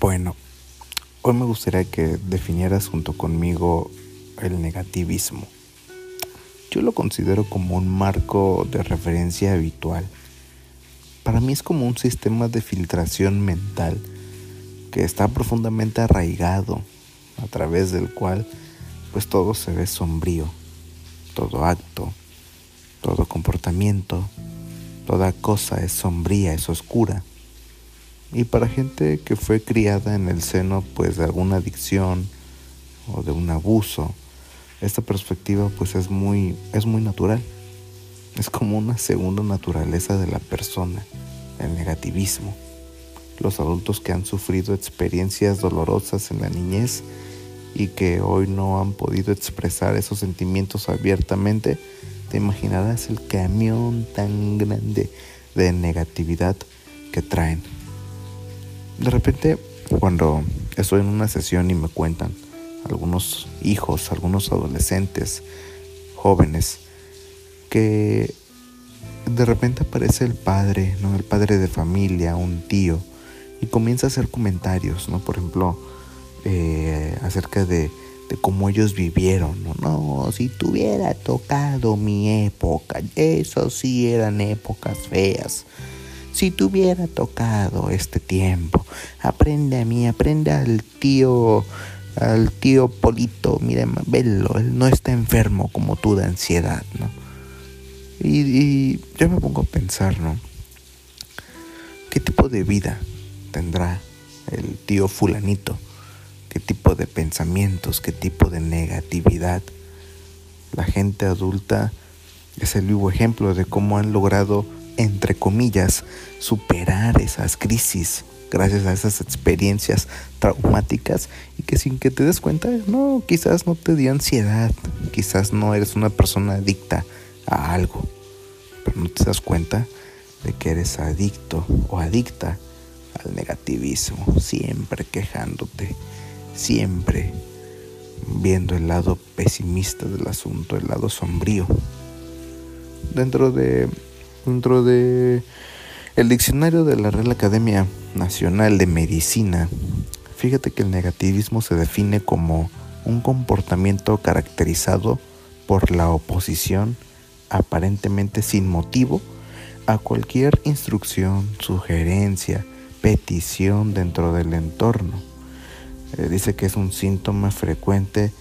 Bueno, hoy me gustaría que definieras junto conmigo el negativismo. Yo lo considero como un marco de referencia habitual. Para mí es como un sistema de filtración mental que está profundamente arraigado, a través del cual pues todo se ve sombrío, todo acto, todo comportamiento, toda cosa es sombría, es oscura. Y para gente que fue criada en el seno pues de alguna adicción o de un abuso, esta perspectiva pues es muy es muy natural. Es como una segunda naturaleza de la persona, el negativismo. Los adultos que han sufrido experiencias dolorosas en la niñez y que hoy no han podido expresar esos sentimientos abiertamente, te imaginarás el camión tan grande de negatividad que traen. De repente, cuando estoy en una sesión y me cuentan algunos hijos, algunos adolescentes, jóvenes, que de repente aparece el padre, ¿no? El padre de familia, un tío, y comienza a hacer comentarios, ¿no? Por ejemplo, eh, acerca de, de, cómo ellos vivieron, ¿no? No, si tuviera tocado mi época, eso sí eran épocas feas. Si te hubiera tocado este tiempo, aprende a mí, aprende al tío, al tío Polito, mire, velo, él no está enfermo como tú de ansiedad, ¿no? Y, y yo me pongo a pensar, ¿no? ¿Qué tipo de vida tendrá el tío fulanito? ¿Qué tipo de pensamientos? ¿Qué tipo de negatividad? La gente adulta es el vivo ejemplo de cómo han logrado entre comillas, superar esas crisis gracias a esas experiencias traumáticas y que sin que te des cuenta, no, quizás no te dio ansiedad, quizás no eres una persona adicta a algo, pero no te das cuenta de que eres adicto o adicta al negativismo, siempre quejándote, siempre viendo el lado pesimista del asunto, el lado sombrío. Dentro de Dentro de el diccionario de la Real Academia Nacional de Medicina, fíjate que el negativismo se define como un comportamiento caracterizado por la oposición aparentemente sin motivo a cualquier instrucción, sugerencia, petición dentro del entorno. Eh, dice que es un síntoma frecuente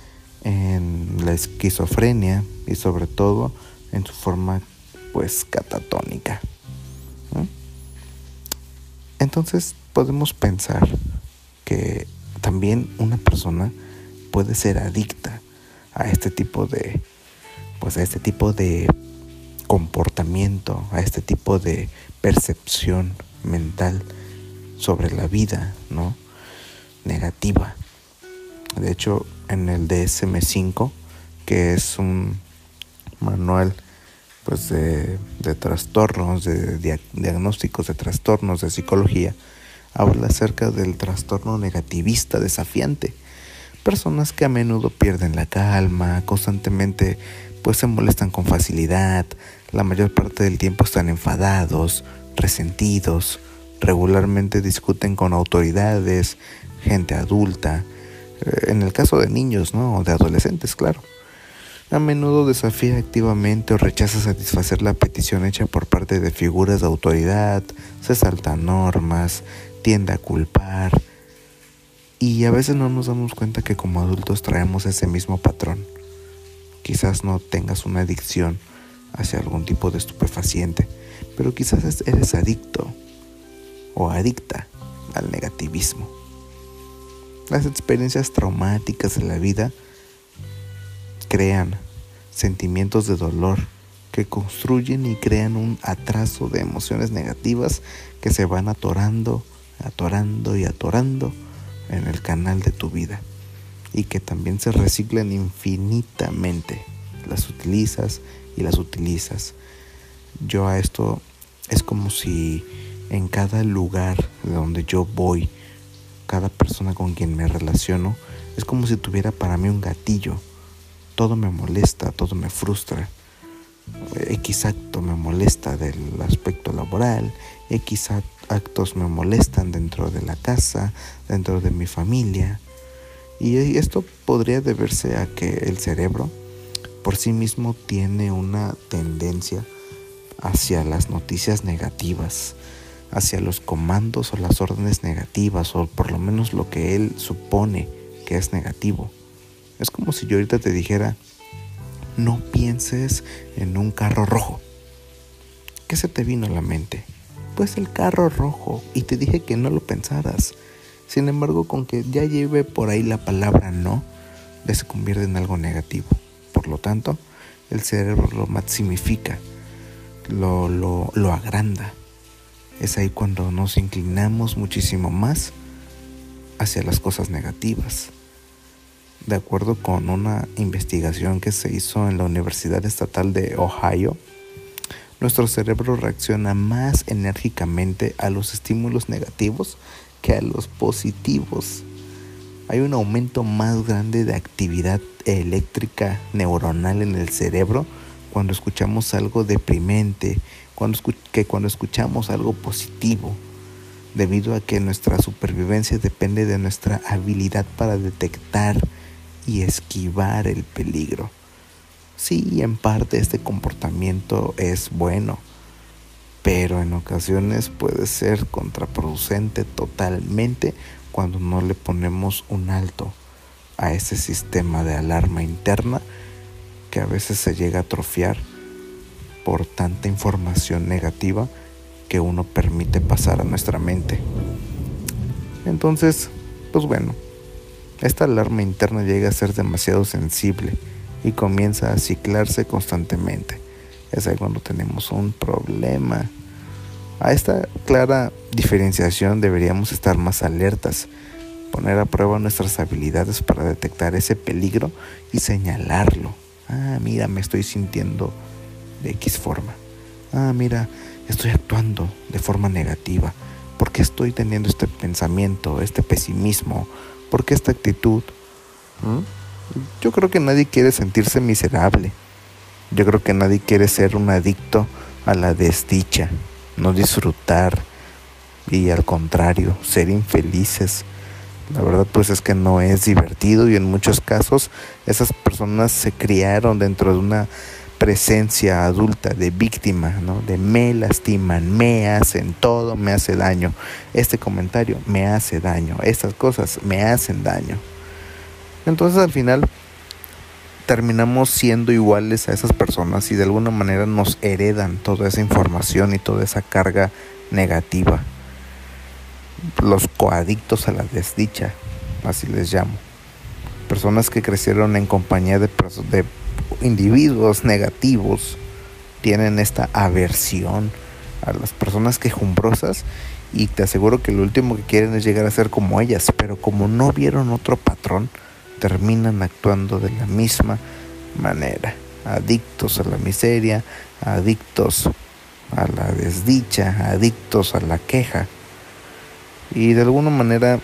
en la esquizofrenia y sobre todo en su forma pues catatónica. Entonces podemos pensar que también una persona puede ser adicta a este tipo de pues a este tipo de comportamiento, a este tipo de percepción mental sobre la vida, ¿no? Negativa. De hecho, en el DSM5, que es un manual pues de, trastornos, de diagnósticos de trastornos de psicología, habla acerca del trastorno negativista desafiante. Personas que a menudo pierden la calma, constantemente pues se molestan con facilidad, la mayor parte del tiempo están enfadados, resentidos, regularmente discuten con autoridades, gente adulta, eh, en el caso de niños, ¿no? De adolescentes, claro. A menudo desafía activamente o rechaza satisfacer la petición hecha por parte de figuras de autoridad, se salta normas, tiende a culpar y a veces no nos damos cuenta que como adultos traemos ese mismo patrón. Quizás no tengas una adicción hacia algún tipo de estupefaciente, pero quizás eres adicto o adicta al negativismo. Las experiencias traumáticas de la vida crean sentimientos de dolor que construyen y crean un atraso de emociones negativas que se van atorando, atorando y atorando en el canal de tu vida y que también se reciclan infinitamente. Las utilizas y las utilizas. Yo a esto es como si en cada lugar de donde yo voy, cada persona con quien me relaciono, es como si tuviera para mí un gatillo todo me molesta, todo me frustra. X acto me molesta del aspecto laboral, X actos me molestan dentro de la casa, dentro de mi familia. Y esto podría deberse a que el cerebro por sí mismo tiene una tendencia hacia las noticias negativas, hacia los comandos o las órdenes negativas, o por lo menos lo que él supone que es negativo. Es como si yo ahorita te dijera, no pienses en un carro rojo. ¿Qué se te vino a la mente? Pues el carro rojo, y te dije que no lo pensaras. Sin embargo, con que ya lleve por ahí la palabra no, ya se convierte en algo negativo. Por lo tanto, el cerebro lo maximifica, lo, lo, lo agranda. Es ahí cuando nos inclinamos muchísimo más hacia las cosas negativas. De acuerdo con una investigación que se hizo en la Universidad Estatal de Ohio, nuestro cerebro reacciona más enérgicamente a los estímulos negativos que a los positivos. Hay un aumento más grande de actividad eléctrica neuronal en el cerebro cuando escuchamos algo deprimente que cuando escuchamos algo positivo, debido a que nuestra supervivencia depende de nuestra habilidad para detectar y esquivar el peligro. Sí, en parte este comportamiento es bueno, pero en ocasiones puede ser contraproducente totalmente cuando no le ponemos un alto a ese sistema de alarma interna que a veces se llega a atrofiar por tanta información negativa que uno permite pasar a nuestra mente. Entonces, pues bueno, esta alarma interna llega a ser demasiado sensible y comienza a ciclarse constantemente. Es ahí cuando tenemos un problema. A esta clara diferenciación deberíamos estar más alertas, poner a prueba nuestras habilidades para detectar ese peligro y señalarlo. Ah, mira, me estoy sintiendo de X forma. Ah, mira, estoy actuando de forma negativa. ¿Por qué estoy teniendo este pensamiento, este pesimismo? ¿Por qué esta actitud? ¿Mm? Yo creo que nadie quiere sentirse miserable. Yo creo que nadie quiere ser un adicto a la desdicha, no disfrutar y al contrario, ser infelices. La verdad pues es que no es divertido y en muchos casos esas personas se criaron dentro de una presencia adulta de víctima, ¿no? De me lastiman, me hacen todo, me hace daño. Este comentario me hace daño, estas cosas me hacen daño. Entonces al final terminamos siendo iguales a esas personas y de alguna manera nos heredan toda esa información y toda esa carga negativa. Los coadictos a la desdicha, así les llamo. Personas que crecieron en compañía de, individuos negativos tienen esta aversión a las personas quejumbrosas y te aseguro que lo último que quieren es llegar a ser como ellas, pero como no vieron otro patrón, terminan actuando de la misma manera, adictos a la miseria, adictos a la desdicha, adictos a la queja. Y de alguna manera,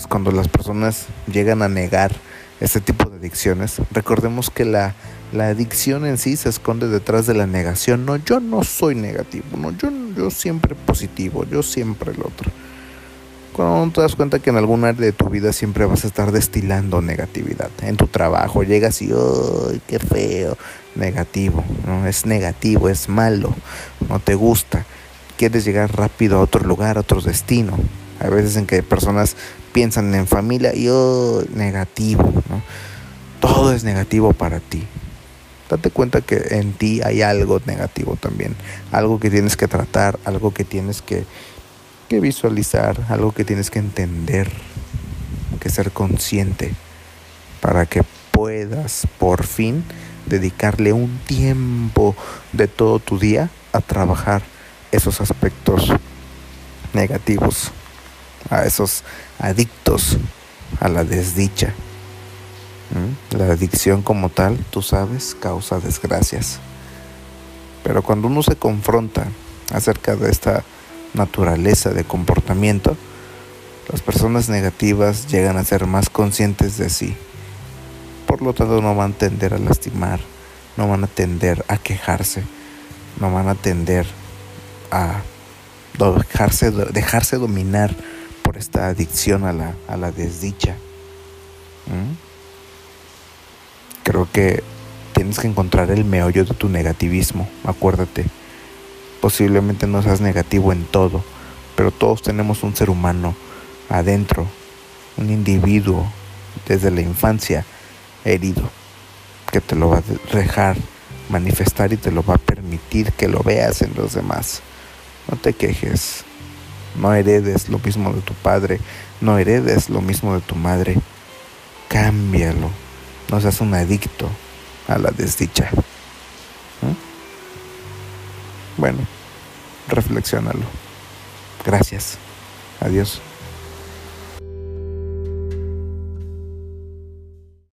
pues cuando las personas llegan a negar este tipo de adicciones, recordemos que la, la adicción en sí se esconde detrás de la negación. No, yo no soy negativo, no, yo, yo siempre positivo, yo siempre el otro cuando te das cuenta que en algún área de tu vida siempre vas a estar destilando negatividad. En tu trabajo llegas y, ¡ay, qué feo! Negativo, ¿no? Es negativo, es malo, no te gusta. Quieres llegar rápido a otro lugar, a otro destino. Hay veces en que personas piensan en familia y, ¡oh! Negativo, ¿no? Todo es negativo para ti. Date cuenta que en ti hay algo negativo también. Algo que tienes que tratar, algo que tienes que que visualizar, algo que tienes que entender, que ser consciente para que puedas por fin dedicarle un tiempo de todo tu día a trabajar esos aspectos negativos, a esos adictos a la desdicha. La adicción como tal, tú sabes, causa desgracias. Pero cuando uno se confronta acerca de esta naturaleza de comportamiento, las personas negativas llegan a ser más conscientes de sí. Por lo tanto, no van a tender a lastimar, no van a tender a quejarse, no van a tender a dejarse, dejarse dominar por esta adicción a la, a la desdicha. ¿Mm? Creo que tienes que encontrar el meollo de tu negativismo, acuérdate. Posiblemente no seas negativo en todo, pero todos tenemos un ser humano adentro, un individuo desde la infancia herido, que te lo va a dejar manifestar y te lo va a permitir que lo veas en los demás. No te quejes, no heredes lo mismo de tu padre, no heredes lo mismo de tu madre. Cámbialo, no seas un adicto a la desdicha. Bueno, reflexionalo. Gracias. Adiós.